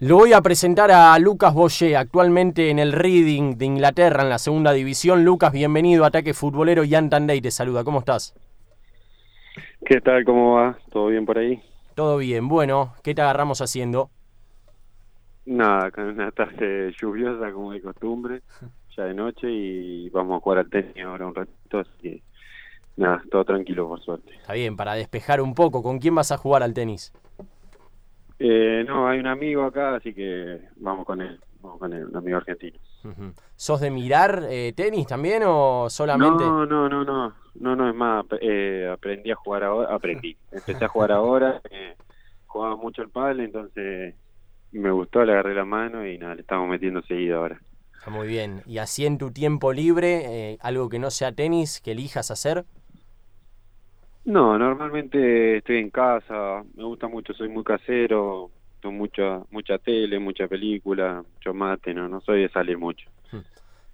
Lo voy a presentar a Lucas Boyer, actualmente en el Reading de Inglaterra, en la segunda división. Lucas, bienvenido a Ataque Futbolero. Jan Tandey te saluda, ¿cómo estás? ¿Qué tal? ¿Cómo va? ¿Todo bien por ahí? Todo bien. Bueno, ¿qué te agarramos haciendo? Nada, con una tarde lluviosa como de costumbre, ya de noche y vamos a jugar al tenis ahora un ratito, así que nada, todo tranquilo por suerte. Está bien, para despejar un poco, ¿con quién vas a jugar al tenis? Eh, no, hay un amigo acá, así que vamos con él, vamos con él, un amigo argentino. ¿Sos de mirar eh, tenis también o solamente? No, no, no, no, no, no, es más, eh, aprendí a jugar ahora, aprendí, empecé a jugar ahora, eh, jugaba mucho el pádel, entonces me gustó, le agarré la mano y nada, le estamos metiendo seguido ahora. Está muy bien. ¿Y así en tu tiempo libre, eh, algo que no sea tenis, que elijas hacer? No, normalmente estoy en casa, me gusta mucho, soy muy casero, tengo mucha mucha tele, mucha película, mucho mate, no, no soy de salir mucho. Hmm.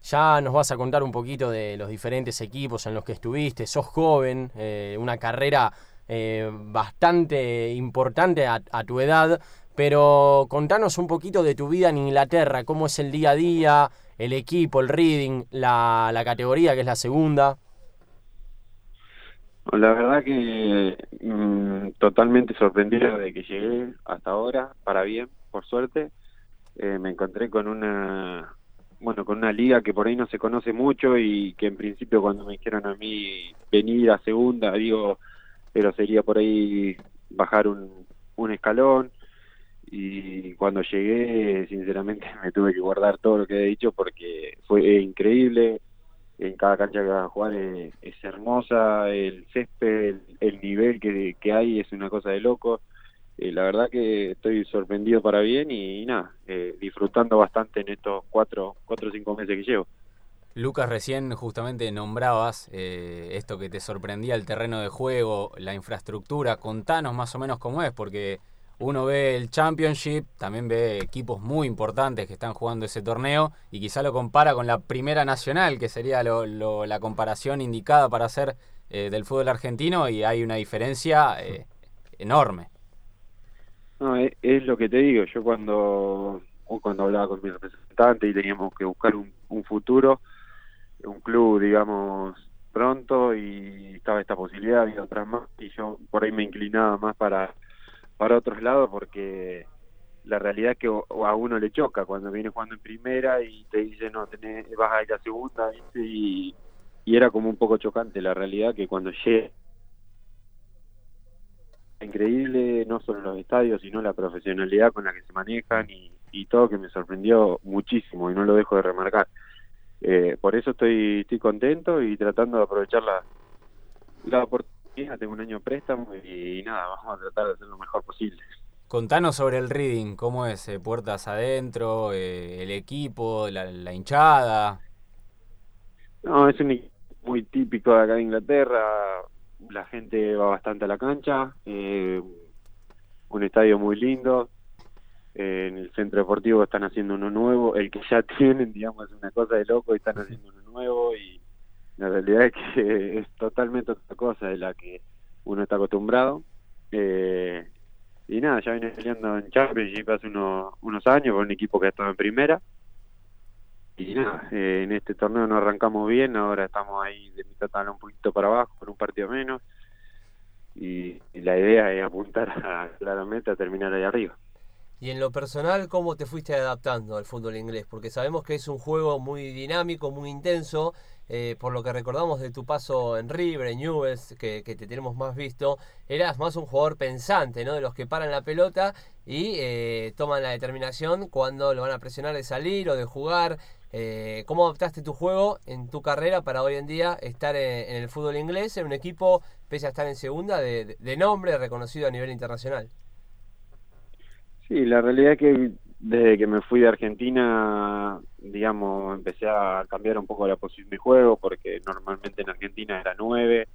Ya nos vas a contar un poquito de los diferentes equipos en los que estuviste, sos joven, eh, una carrera eh, bastante importante a, a, tu edad, pero contanos un poquito de tu vida en Inglaterra, cómo es el día a día, el equipo, el reading, la, la categoría que es la segunda. La verdad que mmm, totalmente sorprendido de que llegué hasta ahora, para bien, por suerte. Eh, me encontré con una, bueno, con una liga que por ahí no se conoce mucho y que en principio cuando me dijeron a mí venir a segunda, digo, pero sería por ahí bajar un, un escalón. Y cuando llegué, sinceramente, me tuve que guardar todo lo que he dicho porque fue increíble en cada cancha que van a jugar es, hermosa, el césped, el, el nivel que, que, hay es una cosa de loco. Eh, la verdad que estoy sorprendido para bien y, y nada, eh, disfrutando bastante en estos cuatro, cuatro o cinco meses que llevo. Lucas, recién justamente nombrabas eh, esto que te sorprendía el terreno de juego, la infraestructura. Contanos más o menos cómo es, porque uno ve el Championship, también ve equipos muy importantes que están jugando ese torneo y quizá lo compara con la Primera Nacional, que sería lo, lo, la comparación indicada para hacer eh, del fútbol argentino y hay una diferencia eh, enorme. No, es, es, lo que te digo, yo cuando, cuando hablaba con mi representante y teníamos que buscar un futuro, un club, digamos, pronto y estaba esta posibilidad, había otras más y yo por ahí me inclinaba más para para otros lados porque la realidad es que a uno le choca cuando viene jugando en primera y te dice no tenés, vas a ir a segunda ¿viste? Y, y era como un poco chocante la realidad que cuando llegué increíble no solo los estadios sino la profesionalidad con la que se manejan y, y todo que me sorprendió muchísimo y no lo dejo de remarcar eh, por eso estoy estoy contento y tratando de aprovechar la, la oportunidad tengo un año de préstamo y, y nada vamos a tratar de hacer lo mejor posible Contanos sobre el reading, ¿cómo es? Eh, ¿Puertas adentro? Eh, ¿El equipo? La, ¿La, hinchada? No, es un equipo muy típico de acá de Inglaterra. La gente va bastante a la cancha. Eh, un estadio muy lindo. En el centro deportivo están haciendo uno nuevo. El que ya tienen, digamos, es una cosa de loco y están haciendo uno nuevo. Y la realidad es que es totalmente otra cosa de la que uno está acostumbrado. Eh, y nada, ya viene peleando en Championship hace unos, unos años con un equipo que ha estado en primera. Y nada, eh, en este torneo no arrancamos bien, ahora estamos ahí de mitad tabla un poquito para abajo, con un partido menos. Y, y la idea es apuntar a, claramente a terminar ahí arriba. Y en lo personal, ¿cómo te fuiste adaptando al fútbol inglés? Porque sabemos que es un juego muy dinámico, muy intenso, eh, por lo que recordamos de tu paso en River, en Newell's, que, te tenemos más visto, eras más un jugador pensante, ¿no? De los que paran la pelota y eh, toman la determinación cuando lo van a presionar de salir o de jugar. Eh, ¿Cómo adaptaste tu juego en tu carrera para hoy en día estar en, en el fútbol inglés, en un equipo, pese a estar en segunda, de, de nombre, reconocido a nivel internacional? Sí, la realidad es que desde que me fui de Argentina, digamos, empecé a cambiar un poco la posición de juego, porque normalmente en Argentina era nueve,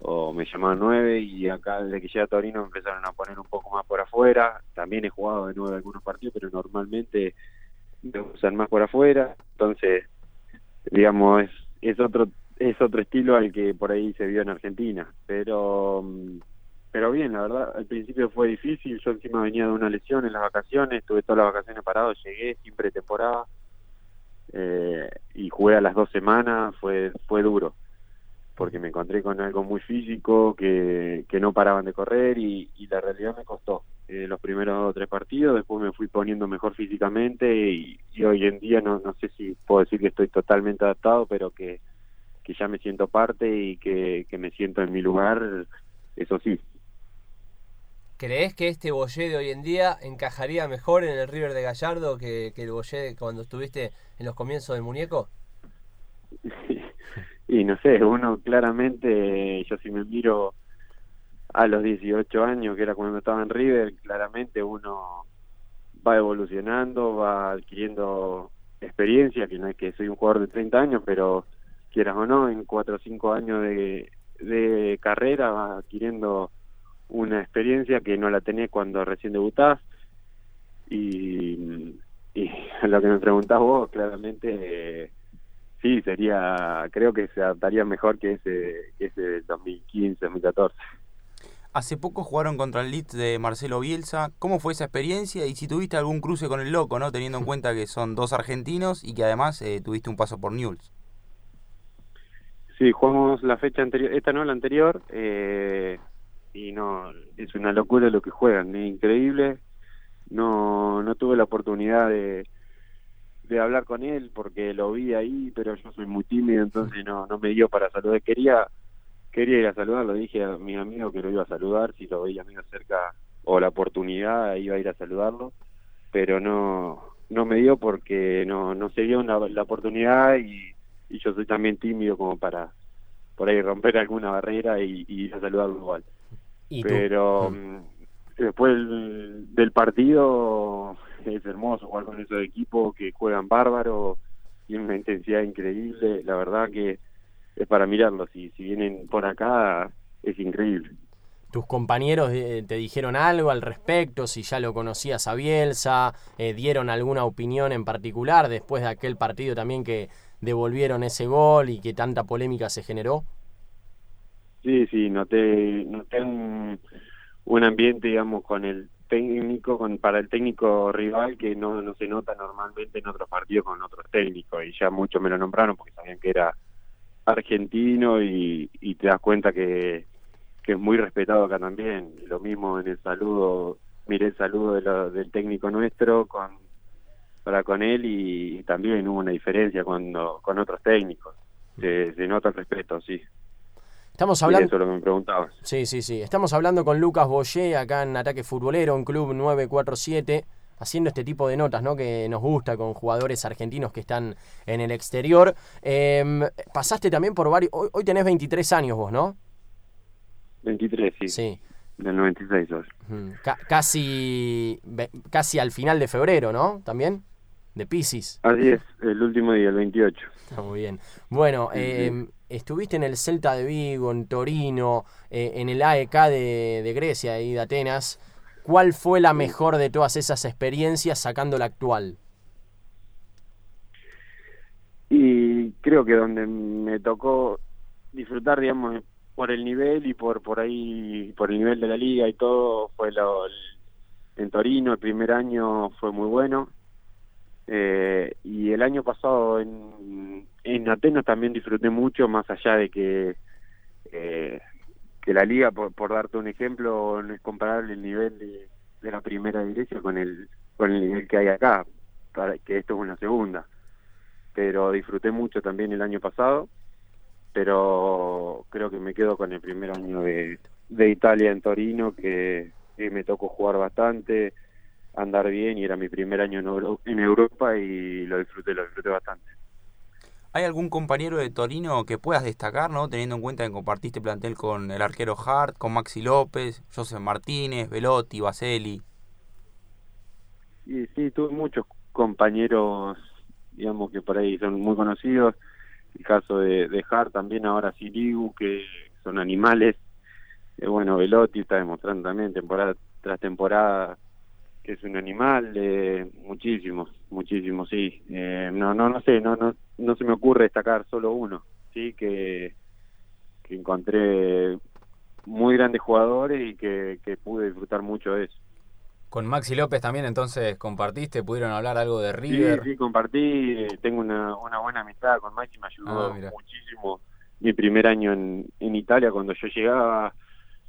o me llamaban nueve, y acá desde que llegué a Torino empezaron a poner un poco más por afuera. También he jugado de nueve algunos partidos, pero normalmente me usan más por afuera. Entonces, digamos, es, es otro es otro estilo al que por ahí se vio en Argentina. Pero pero bien, la verdad, al principio fue difícil, yo encima venía de una lesión en las vacaciones, tuve todas las vacaciones parado, llegué sin pretemporada eh, y jugué a las dos semanas, fue, fue duro, porque me encontré con algo muy físico, que, que no paraban de correr y, la realidad me costó. Eh, los primeros tres partidos, después me fui poniendo mejor físicamente y, y hoy en día no, no sé si puedo decir que estoy totalmente adaptado, pero que, que ya me siento parte y que, que me siento en mi lugar, eso sí, ¿Crees que este Boyé de hoy en día encajaría mejor en el River de Gallardo que, el Boyé cuando estuviste en los comienzos del muñeco? y no sé, uno claramente, yo si me miro a los 18 años, que era cuando estaba en River, claramente uno va evolucionando, va adquiriendo experiencia, que no es que soy un jugador de 30 años, pero quieras o no, en 4 o 5 años de carrera va adquiriendo una experiencia que no la tenés cuando recién debutás y, y lo que me preguntás vos claramente eh, sí sería creo que se adaptaría mejor que ese que ese del 2015 2014 Hace poco jugaron contra el Leeds de Marcelo Bielsa. ¿Cómo fue esa experiencia? Y si tuviste algún cruce con el loco, ¿no? Teniendo en cuenta que son dos argentinos y que además eh, tuviste un paso por Newell's. Sí, jugamos la fecha anterior, esta no la anterior, eh, y no, es una locura lo que juegan, es increíble. No, no tuve la oportunidad de, de hablar con él porque lo vi ahí, pero yo soy muy tímido, entonces no, no me dio para saludar. Quería, quería ir a saludarlo, dije a mi amigo que lo iba a saludar, si lo veía medio cerca o la oportunidad iba a ir a saludarlo, pero no, no me dio porque no, no se dio la oportunidad y, y yo soy también tímido como para por ahí romper alguna barrera y, y ir a saludarlo igual. Pero mm, después del, del, partido es hermoso jugar con esos equipos que juegan bárbaro, tienen una intensidad increíble, la verdad que es para mirarlos y si vienen por acá es increíble. ¿Tus compañeros eh, te dijeron algo al respecto? Si ya lo conocías a Bielsa, eh, dieron alguna opinión en particular después de aquel partido también que devolvieron ese gol y que tanta polémica se generó? Sí, sí, noté, noté un, un ambiente, digamos, con el técnico, con para el técnico rival que no, no se nota normalmente en otros partidos con otros técnicos y ya muchos me lo nombraron porque sabían que era argentino y, y te das cuenta que, que es muy respetado acá también. Lo mismo en el saludo, miré el saludo de lo, del técnico nuestro con para con él y, también hubo una diferencia cuando con otros técnicos. Se nota el respeto, sí. Estamos hablando. Sí, eso es lo que me preguntabas. Sí, sí, sí. Estamos hablando con Lucas Boyé acá en Ataque Futbolero, en Club 947, haciendo este tipo de notas, ¿no? Que nos gusta con jugadores argentinos que están en el exterior. Eh, pasaste también por varios. Hoy, hoy, tenés 23 años vos, ¿no? 23, sí. Sí. Del 96 hoy. C casi, casi al final de febrero, ¿no? También. De Pisces. Así es, el último día, el 28. Está muy bien. Bueno, sí, eh, sí estuviste en el Celta de Vigo, en Torino, eh, en el AEK de, de, Grecia y de Atenas. ¿Cuál fue la mejor de todas esas experiencias sacando la actual? Y creo que donde me tocó disfrutar, digamos, por el nivel y por por ahí, por el nivel de la liga y todo, fue lo, el, en Torino, el primer año fue muy bueno. Eh, y el año pasado en, en Atenas también disfruté mucho, más allá de que eh, que la liga, por, por, darte un ejemplo, no es comparable el nivel de, de, la primera iglesia con el con el nivel que hay acá, para que esto es una segunda. Pero disfruté mucho también el año pasado, pero creo que me quedo con el primer año de, de Italia en Torino, que, que me tocó jugar bastante, andar bien y era mi primer año en, Euro en Europa y lo disfruté, lo disfruté bastante. ¿Hay algún compañero de Torino que puedas destacar, no teniendo en cuenta que compartiste plantel con el arquero Hart, con Maxi López, José Martínez, Velotti, Baseli? Y sí, tuve muchos compañeros, digamos que por ahí son muy conocidos. El caso de, de Hart también, ahora Sirigu, que son animales. Eh, bueno, Velotti está demostrando también temporada tras temporada que es un animal, eh, muchísimos, muchísimos, sí. Eh, no, no, no sé, no, no, no se me ocurre destacar solo uno, sí, que, que encontré muy grandes jugadores y que, que pude disfrutar mucho de eso. Con Maxi López también entonces compartiste, pudieron hablar algo de Sí, River. sí, compartí, eh, tengo una, una buena amistad con Maxi, me ayudó Ah, muchísimo mi primer año en, en Italia, cuando yo llegaba,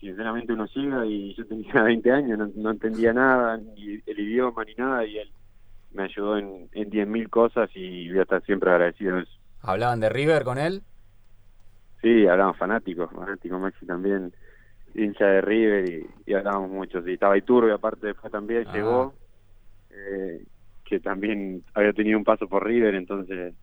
sinceramente uno llega y yo tenía 20 años, no, no entendía nada, ni el idioma ni nada, y él me ayudó en, en 10.000 cosas y voy a estar siempre agradecido de eso. ¿Hablaban de River con él? Sí, hablábamos fanáticos, fanáticos Maxi también, hincha de River y, y hablábamos mucho. Sí, estaba Iturbe, aparte después también Ah. llegó, eh, que también había tenido un paso por River, entonces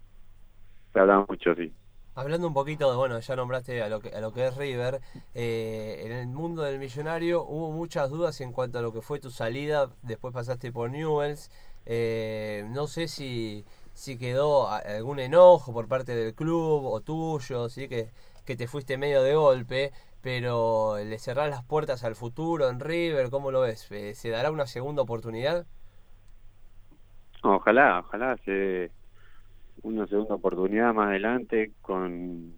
se hablaba mucho, sí. Hablando un poquito de, bueno, ya nombraste a lo que, a lo que es River, eh, en el mundo del millonario hubo muchas dudas en cuanto a lo que fue tu salida, después pasaste por Newells, eh, no sé si, si quedó algún enojo por parte del club o tuyo, sí que, que te fuiste medio de golpe, pero le cerrás las puertas al futuro en River, ¿cómo lo ves? Eh, ¿Se dará una segunda oportunidad? Ojalá, ojalá se una segunda oportunidad más adelante con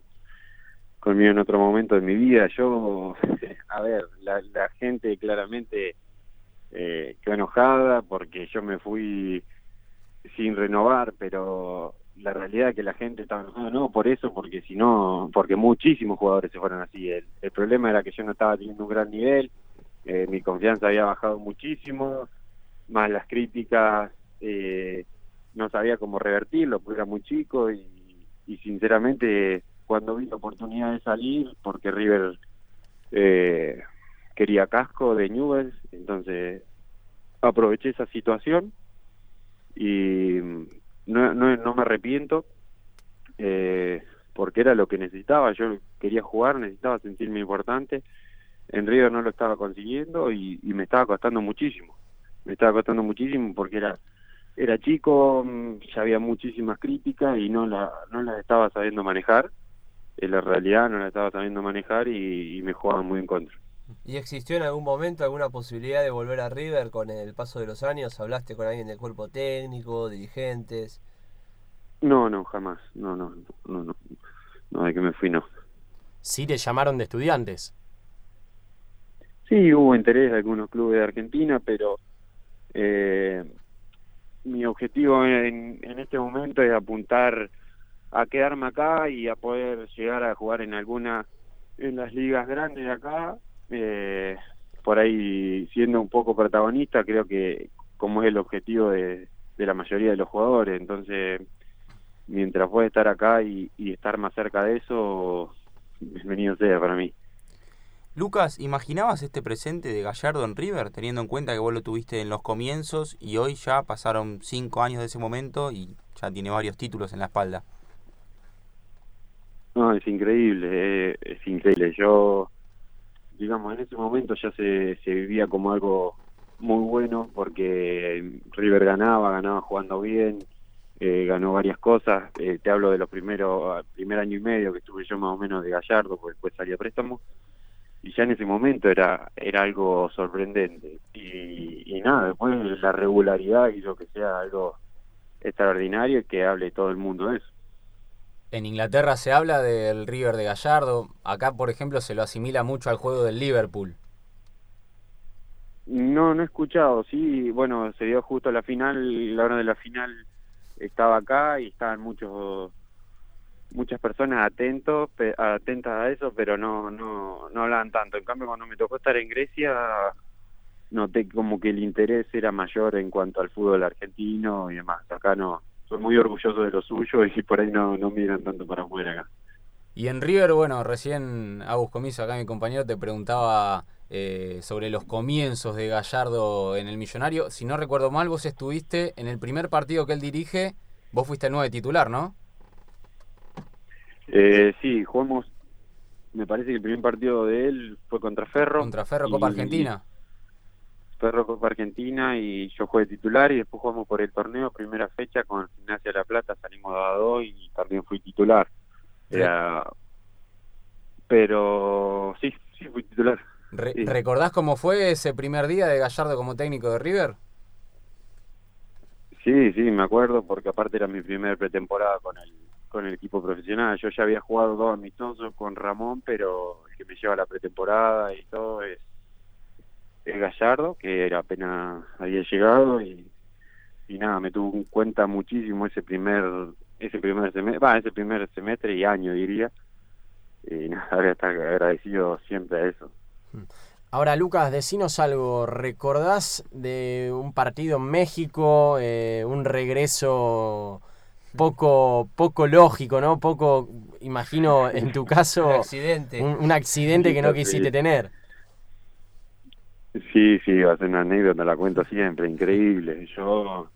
conmigo en otro momento de mi vida. Yo, a ver, la, la gente claramente eh, quedó enojada porque yo me fui sin renovar, pero la realidad es que la gente estaba enojada no por eso, porque si no, porque muchísimos jugadores se fueron así. El, el problema era que yo no estaba teniendo un gran nivel, eh, mi confianza había bajado muchísimo, más las críticas, eh, no sabía cómo revertirlo, porque era muy chico y, sinceramente cuando vi la oportunidad de salir, porque River eh, quería casco de Newell's, entonces aproveché esa situación y no, no, no me arrepiento eh, porque era lo que necesitaba, yo quería jugar, necesitaba sentirme importante, en River no lo estaba consiguiendo y, y me estaba costando muchísimo, me estaba costando muchísimo porque era era chico, mm, ya había muchísimas críticas y no la no las estaba sabiendo manejar, en la realidad no la estaba sabiendo manejar y, y me jugaban muy en contra. ¿Y existió en algún momento alguna posibilidad de volver a River con el paso de los años? ¿Hablaste con alguien del cuerpo técnico, dirigentes? No, no, jamás, no, no, no, no, no, de que me fui no. Sí te llamaron de estudiantes. Sí, hubo interés de algunos clubes de Argentina, pero eh, mi objetivo en, en este momento es apuntar a quedarme acá y a poder llegar a jugar en alguna, en las ligas grandes de acá, eh, por ahí siendo un poco protagonista, creo que como es el objetivo de, la mayoría de los jugadores, entonces mientras pueda estar acá y, y estar más cerca de eso, bienvenido sea para mí. Lucas, ¿imaginabas este presente de Gallardo en River, teniendo en cuenta que vos lo tuviste en los comienzos y hoy ya pasaron cinco años de ese momento y ya tiene varios títulos en la espalda? No, es increíble, eh, es increíble. Yo, digamos, en ese momento ya se, se vivía como algo muy bueno porque River ganaba, ganaba jugando bien, eh, ganó varias cosas. Eh, te hablo de los primeros, primer año y medio que estuve yo más o menos de Gallardo, porque después salía préstamo. Y ya en ese momento era era algo sorprendente. Y, y nada, después la regularidad hizo que sea algo extraordinario y que hable todo el mundo de eso. En Inglaterra se habla del River de Gallardo. Acá, por ejemplo, se lo asimila mucho al juego del Liverpool. No, no he escuchado, sí, bueno, se dio justo la final, la hora de la final estaba acá y estaban muchos muchas personas atentos, pe- atentas a eso, pero no no no hablaban tanto. En cambio, cuando me tocó estar en Grecia, noté como que el interés era mayor en cuanto al fútbol argentino y demás. Acá no, soy muy orgulloso de lo suyo y por ahí no no miran tanto para afuera acá. Y en River, bueno, recién Agus Comiso, acá mi compañero, te preguntaba eh, sobre los comienzos de Gallardo en el Millonario. Si no recuerdo mal, vos estuviste en el primer partido que él dirige, vos fuiste el nueve titular, ¿no? Eh, sí, jugamos, me parece que el primer partido de él fue contra Ferro. Contra Ferro Copa y- Argentina. Ferro Copa Argentina y yo jugué titular y después jugamos por el torneo, primera fecha con Gimnasia de La Plata, salimos 2 a 2 y también fui titular. Era... Pero sí, sí fui titular. Re- Sí. ¿Recordás cómo fue ese primer día de Gallardo como técnico de River? Sí, sí, me acuerdo porque aparte era mi primera pretemporada con el con el equipo profesional. Yo ya había jugado dos amistosos con Ramón, pero el que me lleva la pretemporada y todo es, es Gallardo, que era apenas había llegado y, nada, me tuvo en cuenta muchísimo ese primer ese primer semestre, va, ese primer semestre y año diría. Y nada, voy a estar agradecido siempre a eso. Ahora, Lucas, decinos algo. ¿Recordás de un partido en México, eh, un regreso poco, poco lógico, ¿no? Poco, imagino, en tu caso, Un accidente. un, un accidente que no quisiste tener. Sí, sí, va a ser una anécdota, la cuento siempre, increíble. Yo,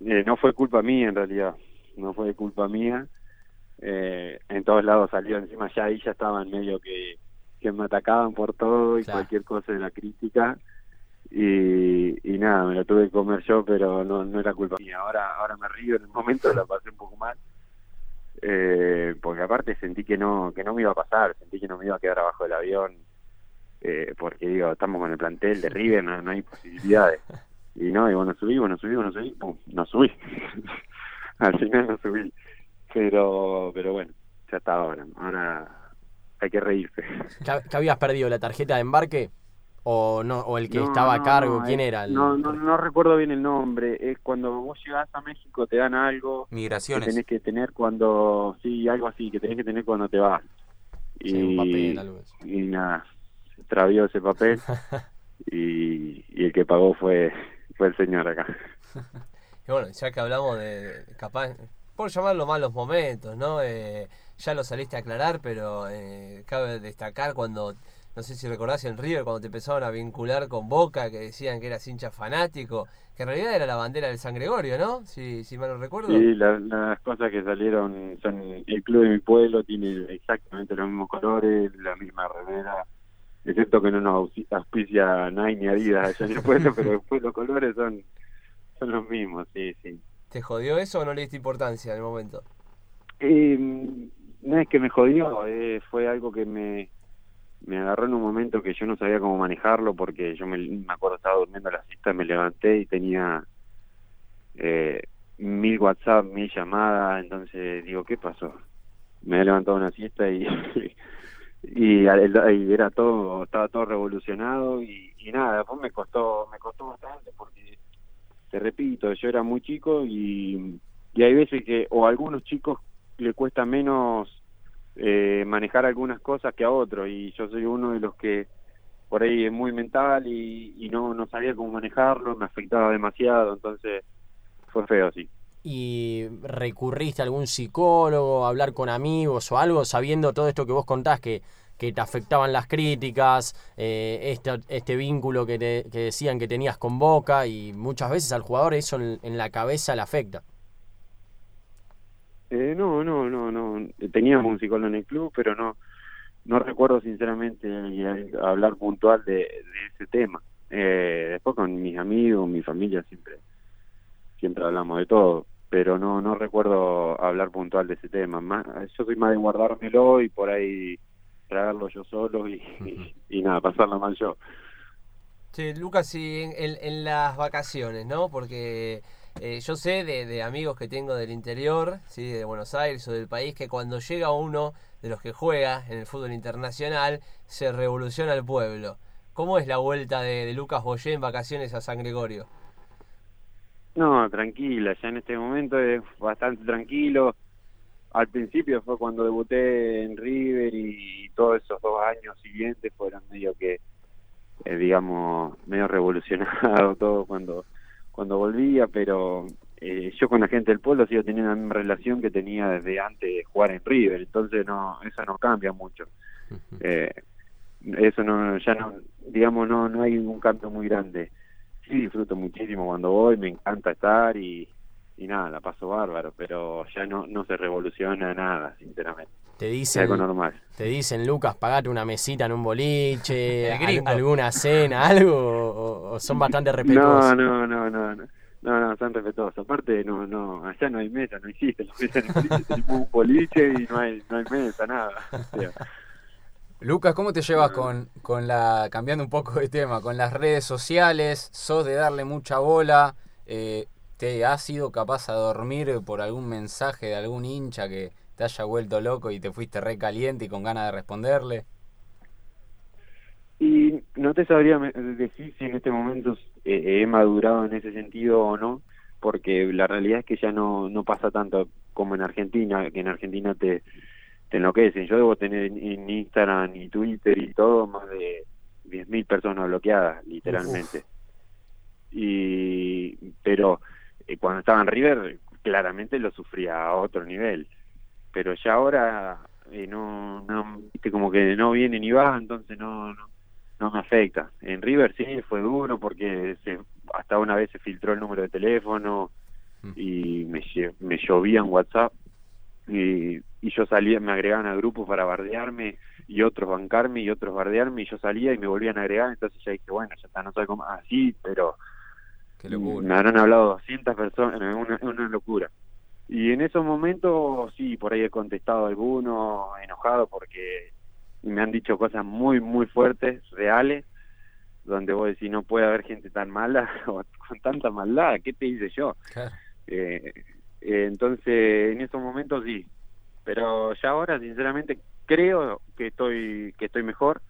eh, no fue culpa mía en realidad, no fue culpa mía. Eh, en todos lados salió encima, ya ahí ya estaban medio que, que me atacaban por todo y Claro. cualquier cosa de la crítica. Y, nada, me lo tuve que comer yo, pero no, no era culpa mía. Ahora, ahora me río, en el momento la pasé un poco mal. Eh, porque aparte sentí que no que no me iba a pasar, sentí que no me iba a quedar abajo del avión eh, porque digo, estamos con el plantel de River, no, no hay posibilidades. Y no, y bueno, subí, bueno, subí, bueno, subí, pum, no subí. Al final no subí. Pero, pero bueno, ya está ahora. Ahora hay que reírse. ¿Que, que habías perdido la tarjeta de embarque? ¿O no o el que No, estaba a cargo? no, ¿Quién es- era? el- No, no, no recuerdo bien el nombre. Es cuando vos llegás a México, te dan algo que Migraciones. tenés que tener cuando, sí, algo así, que tenés que tener cuando te vas. Y, Sí, un papel, algo y nada, se extravió ese papel y, y el que pagó fue, fue el señor acá. Y bueno, ya que hablamos de, de capaz, por llamarlo malos momentos, ¿no? Eh, ya lo saliste a aclarar, pero eh, cabe destacar cuando, no sé si recordás en River, cuando te empezaron a vincular con Boca, que decían que eras hincha fanático, que en realidad era la bandera del San Gregorio, ¿no? Si, si mal no recuerdo. Sí, la- las cosas que salieron son el club de mi pueblo tiene exactamente los mismos colores, la misma remera, excepto que no nos auspicia Nike ni Adidas allá en el pueblo, pero después los colores son son los mismos, sí, sí. ¿Te jodió eso o no le diste importancia en el momento? Eh, no es que me jodió, eh, fue algo que me, me agarró en un momento que yo no sabía cómo manejarlo porque yo me, me acuerdo estaba durmiendo la siesta, me levanté y tenía eh, mil WhatsApp, mil llamadas, entonces digo, ¿qué pasó? Me había levantado una siesta y, y, era todo, estaba todo revolucionado y, nada, después me costó, me costó bastante porque, te repito, yo era muy chico y, y hay veces que, o a algunos chicos le cuesta menos eh, manejar algunas cosas que a otros y yo soy uno de los que por ahí es muy mental y, no, no sabía cómo manejarlo, me afectaba demasiado, entonces fue feo, sí. ¿Y recurriste a algún psicólogo, a hablar con amigos o algo, sabiendo todo esto que vos contás, que, que te afectaban las críticas, eh, este, este vínculo que, te- que decían que tenías con Boca y muchas veces al jugador eso en la cabeza le afecta? Eh, no, no, no, no. Teníamos un psicólogo en el club, pero no, no recuerdo sinceramente hablar puntual de, de ese tema. Eh, después con mis amigos, mi familia siempre, siempre hablamos de todo, pero no, no recuerdo hablar puntual de ese tema. Más, yo soy más de guardármelo y por ahí tragarlo yo solo y, y, y nada, pasarla mal yo. Che, Lucas, y en, en- en las vacaciones, ¿no? Porque eh, yo sé de, amigos que tengo del interior, ¿sí? de Buenos Aires o del país, que cuando llega uno de los que juega en el fútbol internacional, se revoluciona el pueblo. ¿Cómo es la vuelta de, de Lucas Boyé en vacaciones a San Gregorio? No, tranquila, ya en este momento es bastante tranquilo. Al principio fue cuando debuté en River y todos esos dos años siguientes fueron medio que, eh, digamos, medio revolucionado todo cuando, cuando volvía, pero eh, yo con la gente del pueblo sigo teniendo la misma relación que tenía desde antes de jugar en River, entonces no, eso no cambia mucho. Eh, eso no, ya no, digamos, no, no hay un cambio muy grande sí disfruto muchísimo cuando voy, me encanta estar y, y nada, la paso bárbaro, pero ya no, no se revoluciona nada, sinceramente. Te Es algo dicen, normal. te dicen, Lucas, pagate una mesita en un boliche, al- alguna cena, algo, o, o son bastante respetuosos. No, no, no, no, no. No, no, son respetuosos. Aparte, no, no, allá no hay mesa, no existe. La mesa boliche, tenemos un boliche y no hay, no hay mesa, nada. O sea, Lucas, ¿cómo te llevas con, con la, cambiando un poco de tema, con las redes sociales? ¿Sos de darle mucha bola? Eh, ¿Te has sido capaz a dormir por algún mensaje de algún hincha que te haya vuelto loco y te fuiste re caliente y con ganas de responderle. Y no te sabría decir si en este momento eh, he madurado en ese sentido o no, porque la realidad es que ya no, no pasa tanto como en Argentina, que en Argentina te, te enloquecen. Yo debo tener en, Instagram y Twitter y todo más de 10.000 personas bloqueadas, literalmente. Y pero eh, cuando estaba en River claramente lo sufría a otro nivel, pero ya ahora eh, no, no, viste, como que no viene ni va, entonces no, no, no me afecta. En River sí fue duro porque se, hasta una vez se filtró el número de teléfono y me, me llovía en WhatsApp y, y yo salía, me agregaban al grupo para bardearme y otros bancarme y otros bardearme y yo salía y me volvían a agregar, entonces ya dije, bueno, ya está, no sé cómo, así, pero Qué locura. me habrán hablado 200 personas, una, una locura. Y en esos momentos, sí, por ahí he contestado a algunos enojado porque me han dicho cosas muy, muy fuertes, reales, donde vos decís, no puede haber gente tan mala o con tanta maldad, ¿qué te hice yo? Claro. Eh, eh, entonces, en esos momentos sí, pero ya ahora, sinceramente, creo que estoy que estoy mejor,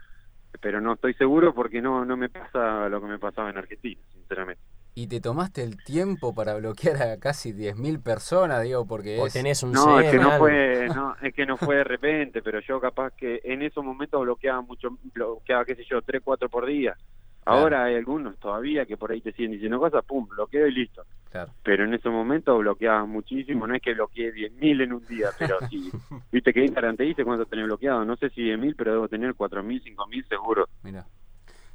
pero no estoy seguro porque no no me pasa lo que me pasaba en Argentina, sinceramente. Y te tomaste el tiempo para bloquear a casi 10.000 personas, digo, porque O es... tenés un No, es que no algo. fue, no, es que no fue de repente, pero yo capaz que en esos momentos bloqueaba mucho, bloqueaba, qué sé yo, tres, cuatro por día. Claro. Ahora hay algunos todavía que por ahí te siguen diciendo cosas, pum, bloqueo y listo. Claro. Pero en esos momentos bloqueaba muchísimo, no es que bloqueé 10.000 en un día, pero sí. Viste que Instagram te dice cuánto tenés bloqueado, no sé si 10.000, pero debo tener 4.000, 5.000 seguro. Mira.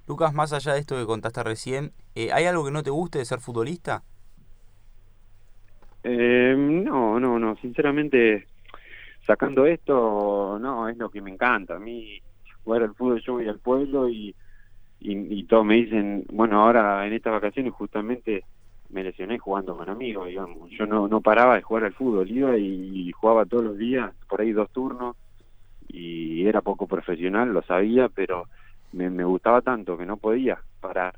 Lucas, más allá de esto que contaste recién, eh, ¿hay algo que no te guste de ser futbolista? Eh, no, no, no, sinceramente, sacando esto, no, es lo que me encanta. A mí, jugar al fútbol, yo voy al pueblo y, y, todos me dicen, bueno, ahora en estas vacaciones justamente me lesioné jugando con amigos, digamos. Yo no, no paraba de jugar al fútbol, iba y, jugaba todos los días, por ahí dos turnos, y era poco profesional, lo sabía, pero me, me gustaba tanto que no podía parar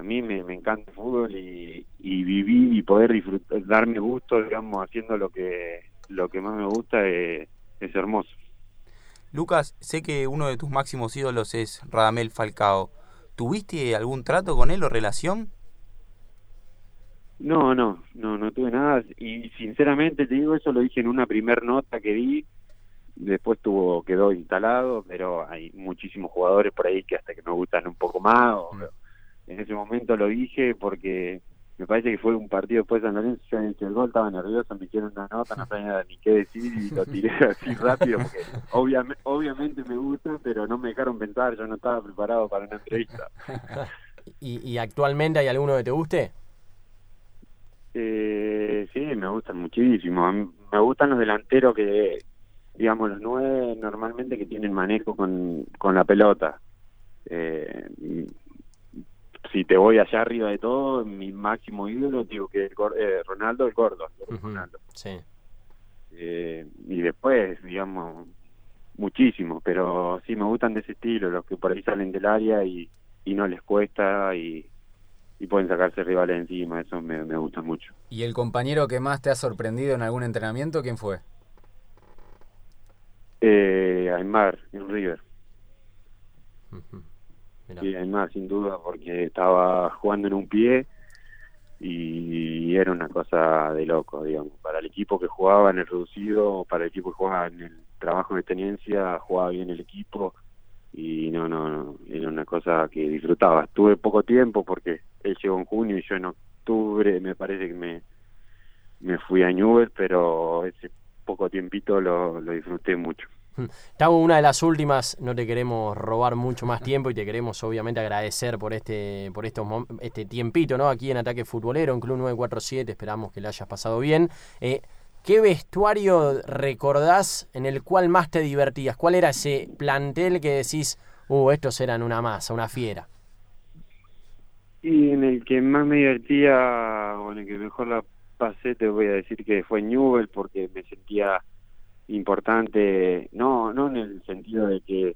a mí me, me encanta el fútbol y, y vivir y poder disfrutar, darme gusto, digamos, haciendo lo que lo que más me gusta eh, es hermoso. Lucas, sé que uno de tus máximos ídolos es Radamel Falcao. ¿Tuviste algún trato con él o relación? No, no, no, no tuve nada y sinceramente te digo eso lo dije en una primer nota que di, después tuvo quedó instalado, pero hay muchísimos jugadores por ahí que hasta que me gustan un poco más. o- en ese momento lo dije porque me parece que fue un partido después de San Lorenzo, yo hice el gol, estaba nervioso, me hicieron una nota, no sabía ni qué decir y lo tiré así rápido porque obviamente, obviamente me gusta, pero no me dejaron pensar, yo no estaba preparado para una entrevista. ¿Y, y actualmente hay alguno que te guste? Eh, sí, me gustan muchísimo. Me gustan los delanteros que, digamos, los nueve normalmente que tienen manejo con, con la pelota. Eh, si te voy allá arriba de todo, mi máximo ídolo, digo que es Gor- eh, Ronaldo, el gordo. el Ronaldo. Sí. Eh, y después, digamos, muchísimo, pero sí me gustan de ese estilo, los que por ahí salen del área y, y no les cuesta y, y pueden sacarse rivales encima, eso me, me gusta mucho. ¿Y el compañero que más te ha sorprendido en algún entrenamiento, quién fue? Eh, Aymar, en River. Mirá. Sí, Aymar, sin duda, porque estaba jugando en un pie y era una cosa de loco, digamos. Para el equipo que jugaba en el reducido, para el equipo que jugaba en el trabajo de tenencia, jugaba bien el equipo y no, no, no, era una cosa que disfrutaba. Tuve poco tiempo porque él llegó en junio y yo en octubre me parece que me, me fui a Newell's, pero ese poco tiempito lo, lo disfruté mucho. Tavo, una de las últimas, no te queremos robar mucho más tiempo y te queremos obviamente agradecer por este por estos este tiempito, ¿no? Aquí en Ataque Futbolero, en Club 947, esperamos que le hayas pasado bien. Eh, ¿Qué vestuario recordás en el cual más te divertías? ¿Cuál era ese plantel que decís, uh, estos eran una masa, una fiera? Y en el que más me divertía, o en el que mejor la pasé, te voy a decir que fue Newell, porque me sentía importante, no no en el sentido de que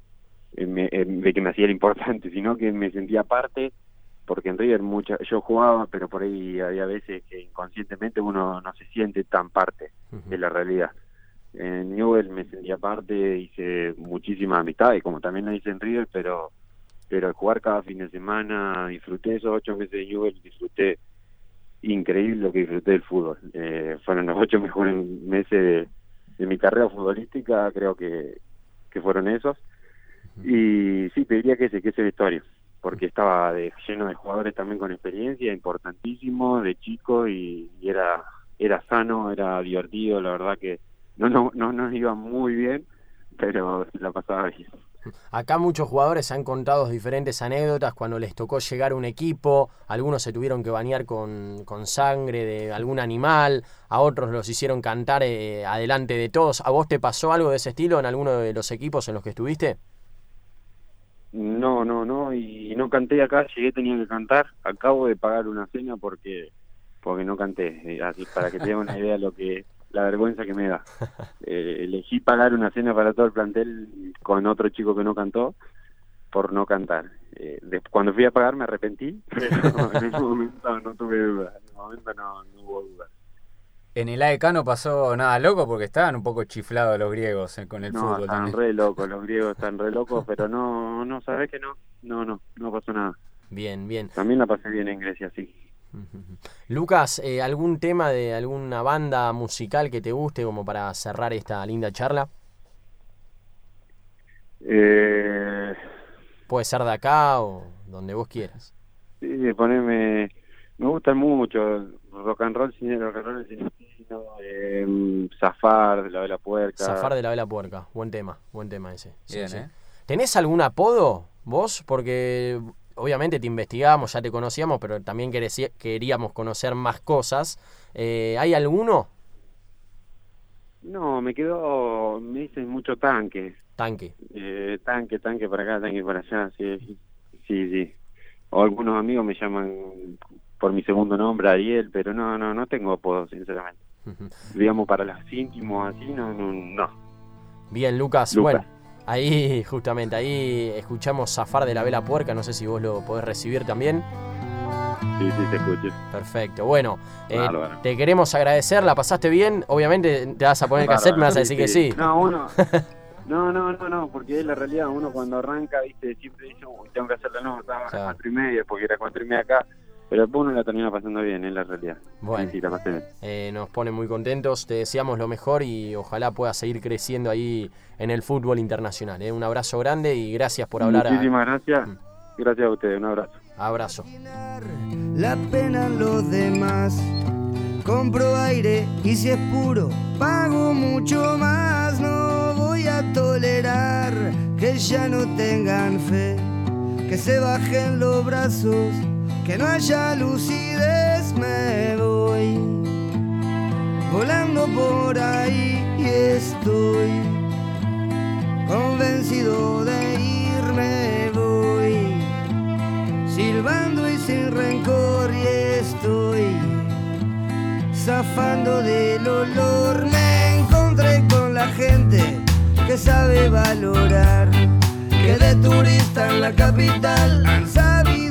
eh, me, eh, de que me hacía el importante, sino que me sentía parte, porque en River mucha, yo jugaba, pero por ahí había veces que inconscientemente uno no se siente tan parte de la realidad. en Newell me sentía parte, hice muchísimas amistades, como también lo hice en River, pero pero al jugar cada fin de semana disfruté esos ocho meses de Newell, disfruté increíble lo que disfruté del fútbol. Eh, fueron los ocho mejores meses de, mi carrera futbolística, creo que, que fueron esos. Y sí, pediría que ese, que ese vestuario, porque estaba de, lleno de jugadores también con experiencia, importantísimo, de chico, y, y era era sano, era divertido, la verdad que no, no, no nos iba muy bien, pero la pasaba bien. Acá muchos jugadores han contado diferentes anécdotas cuando les tocó llegar a un equipo, algunos se tuvieron que bañar con, con sangre de algún animal, a otros los hicieron cantar eh, adelante de todos. ¿A vos te pasó algo de ese estilo en alguno de los equipos en los que estuviste? No, no, no, y no canté acá, llegué, tenía que cantar, acabo de pagar una cena porque porque no canté, eh, así para que tengan una idea de lo que la vergüenza que me da. Eh, elegí pagar una cena para todo el plantel con otro chico que no cantó por no cantar. Eh, cuando fui a pagar me arrepentí, pero en ese momento no tuve duda, en ese momento no, hubo duda. En el AEK no pasó nada loco porque estaban un poco chiflados los griegos eh, con el fútbol. Están re locos, los griegos están re locos, pero no, no, sabes que no, no, no, no pasó nada. Bien, bien. También la pasé bien en Grecia, sí. Lucas, eh, ¿algún tema de alguna banda musical que te guste como para cerrar esta linda charla? Eh... Puede ser de acá o donde vos quieras. Sí, poneme... Me gusta mucho rock and roll, cine, rock and roll, cine, eh, Zafar de la Vela Puerca. Zafar de la Vela Puerca, buen tema, buen tema ese. ¿eh? ¿Tenés algún apodo vos? Porque obviamente te investigamos, ya te conocíamos, pero también queríamos conocer más cosas. Eh, ¿Hay alguno? No, me quedó, me dicen mucho tanque. Tanque. Eh, tanque, tanque para acá, tanque para allá, sí, sí, sí. O algunos amigos me llaman por mi segundo nombre, Ariel, pero no, no, no tengo apodo, sinceramente. Digamos, para los íntimos así, no, no. Bien, Lucas, bueno Ahí, justamente, ahí escuchamos Zafar de la Vela Puerca, no sé si vos lo podés recibir también. Sí, sí, te escucho. Perfecto, bueno, eh, te queremos agradecer, la pasaste bien, obviamente te vas a poner el cassette, me vas a decir que sí. No, uno, no, no, no, no, porque es la realidad, uno cuando arranca, viste, siempre dice, tengo que hacer la nota, a las cuatro y media, porque era cuatro y media acá, pero después uno la termina pasando bien, es la realidad. Bueno, eh, nos pone muy contentos, te deseamos lo mejor y ojalá pueda seguir creciendo ahí en el fútbol internacional. ¿eh? Un abrazo grande y gracias por hablar. Muchísimas gracias. Mm. Gracias a ustedes, un abrazo. Abrazo. La pena los demás. Compro aire y si es puro, pago mucho más. No voy a tolerar que ya no tengan fe, que se bajen los brazos que no haya lucidez me voy. Volando por ahí y estoy. Convencido de irme voy. Silbando y sin rencor y estoy. Zafando del olor. Me encontré con la gente que sabe valorar. Que de turista en la capital han sabido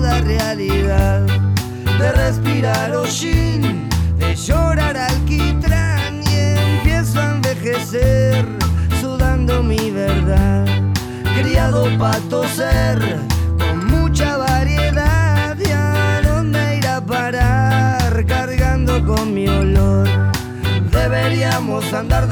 realidad de respirar hollín, de llorar alquitrán y empiezo a envejecer sudando mi verdad. Criado para toser con mucha variedad y a dónde ir a parar cargando con mi olor. Deberíamos andar